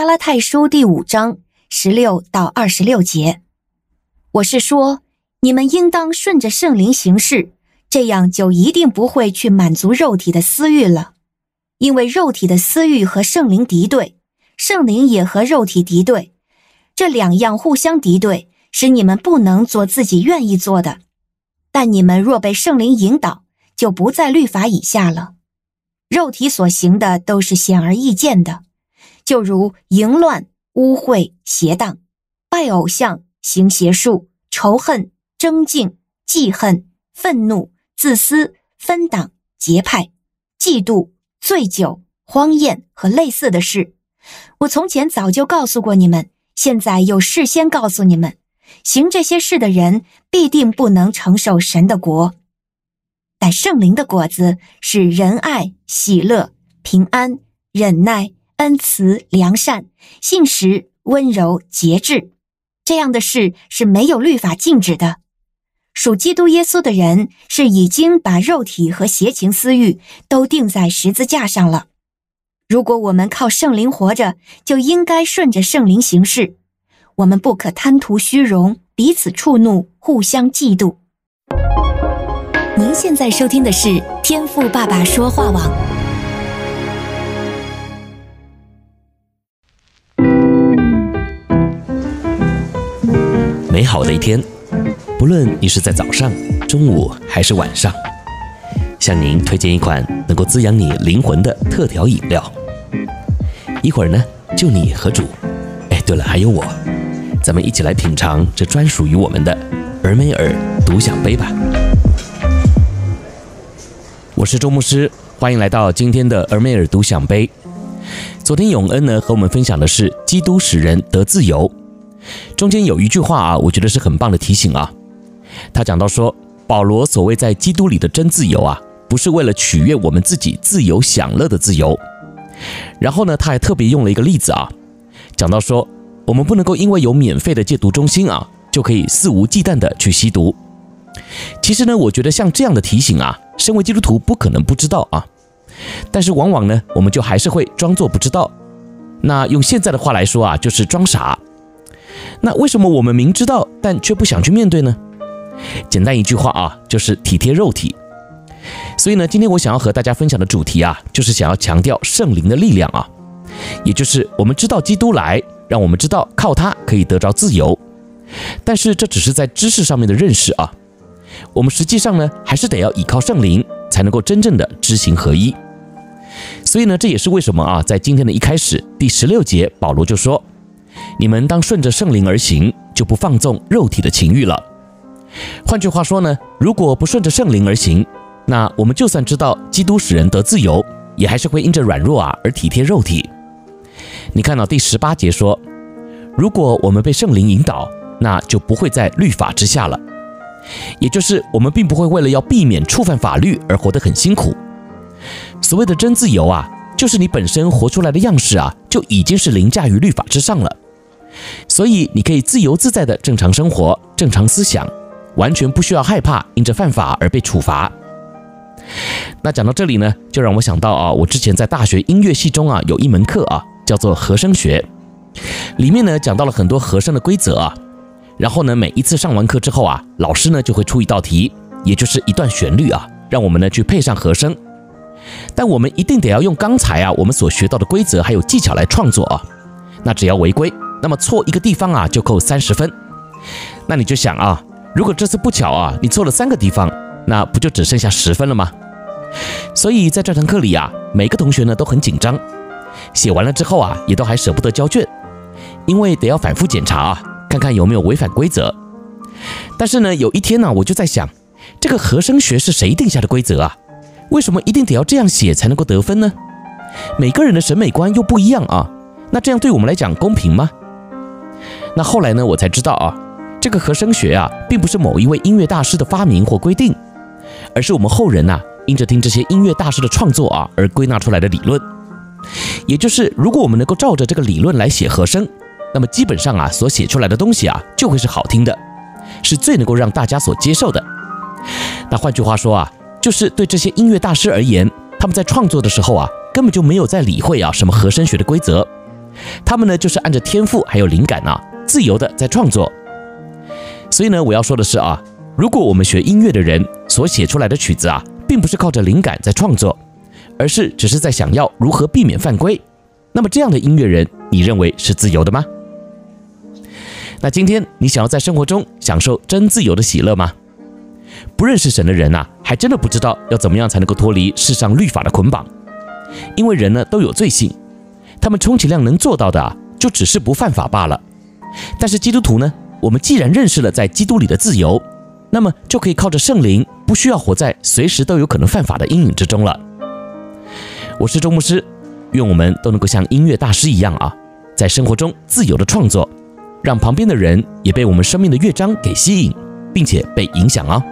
加拉太书第五章十六到二十六节。我是说，你们应当顺着圣灵行事，这样就一定不会去满足肉体的私欲了。因为肉体的私欲和圣灵敌对，圣灵也和肉体敌对，这两样互相敌对，使你们不能做自己愿意做的。但你们若被圣灵引导，就不在律法以下了。肉体所行的都是显而易见的，就如淫乱、污秽、邪荡、拜偶像、行邪术、仇恨、争竞、记恨、愤怒、自私、分党、结派、嫉妒、醉酒、荒宴和类似的事。我从前早就告诉过你们，现在又事先告诉你们。行这些事的人必定不能承受神的国，但圣灵的果子是仁爱、喜乐、平安、忍耐、恩慈、良善、信实、温柔、节制。这样的事是没有律法禁止的。属基督耶稣的人是已经把肉体和邪情私欲都钉在十字架上了。如果我们靠圣灵活着，就应该顺着圣灵行事。我们不可贪图虚荣，彼此触怒，互相嫉妒。您现在收听的是天赋爸爸说话网。美好的一天，不论你是在早上、中午还是晚上，向您推荐一款能够滋养你灵魂的特调饮料。一会儿呢，就你和主。哎，对了，还有我。咱们一起来品尝这专属于我们的尔梅尔独享杯吧。我是周牧师，欢迎来到今天的尔梅尔独享杯。昨天永恩呢和我们分享的是基督使人得自由，中间有一句话啊，我觉得是很棒的提醒啊。他讲到说，保罗所谓在基督里的真自由啊，不是为了取悦我们自己自由享乐的自由。然后呢，他还特别用了一个例子啊，讲到说。我们不能够因为有免费的戒毒中心啊，就可以肆无忌惮的去吸毒。其实呢，我觉得像这样的提醒啊，身为基督徒不可能不知道啊。但是往往呢，我们就还是会装作不知道。那用现在的话来说啊，就是装傻。那为什么我们明知道，但却不想去面对呢？简单一句话啊，就是体贴肉体。所以呢，今天我想要和大家分享的主题啊，就是想要强调圣灵的力量啊，也就是我们知道基督来。让我们知道靠他可以得着自由，但是这只是在知识上面的认识啊。我们实际上呢，还是得要依靠圣灵，才能够真正的知行合一。所以呢，这也是为什么啊，在今天的一开始第十六节，保罗就说：“你们当顺着圣灵而行，就不放纵肉体的情欲了。”换句话说呢，如果不顺着圣灵而行，那我们就算知道基督使人得自由，也还是会因着软弱啊而体贴肉体。你看到第十八节说，如果我们被圣灵引导，那就不会在律法之下了。也就是我们并不会为了要避免触犯法律而活得很辛苦。所谓的真自由啊，就是你本身活出来的样式啊，就已经是凌驾于律法之上了。所以你可以自由自在的正常生活、正常思想，完全不需要害怕因着犯法而被处罚。那讲到这里呢，就让我想到啊，我之前在大学音乐系中啊，有一门课啊。叫做和声学，里面呢讲到了很多和声的规则啊，然后呢每一次上完课之后啊，老师呢就会出一道题，也就是一段旋律啊，让我们呢去配上和声，但我们一定得要用刚才啊我们所学到的规则还有技巧来创作啊，那只要违规，那么错一个地方啊就扣三十分，那你就想啊，如果这次不巧啊你错了三个地方，那不就只剩下十分了吗？所以在这堂课里啊，每个同学呢都很紧张。写完了之后啊，也都还舍不得交卷，因为得要反复检查啊，看看有没有违反规则。但是呢，有一天呢，我就在想，这个和声学是谁定下的规则啊？为什么一定得要这样写才能够得分呢？每个人的审美观又不一样啊，那这样对我们来讲公平吗？那后来呢，我才知道啊，这个和声学啊，并不是某一位音乐大师的发明或规定，而是我们后人呐，因着听这些音乐大师的创作啊，而归纳出来的理论。也就是，如果我们能够照着这个理论来写和声，那么基本上啊，所写出来的东西啊，就会是好听的，是最能够让大家所接受的。那换句话说啊，就是对这些音乐大师而言，他们在创作的时候啊，根本就没有在理会啊什么和声学的规则，他们呢就是按着天赋还有灵感啊，自由的在创作。所以呢，我要说的是啊，如果我们学音乐的人所写出来的曲子啊，并不是靠着灵感在创作，而是只是在想要如何避免犯规，那么这样的音乐人，你认为是自由的吗？那今天你想要在生活中享受真自由的喜乐吗？不认识神的人呐、啊，还真的不知道要怎么样才能够脱离世上律法的捆绑，因为人呢都有罪性，他们充其量能做到的啊，就只是不犯法罢了。但是基督徒呢，我们既然认识了在基督里的自由，那么就可以靠着圣灵，不需要活在随时都有可能犯法的阴影之中了。我是周牧师，愿我们都能够像音乐大师一样啊，在生活中自由的创作。让旁边的人也被我们生命的乐章给吸引，并且被影响哦。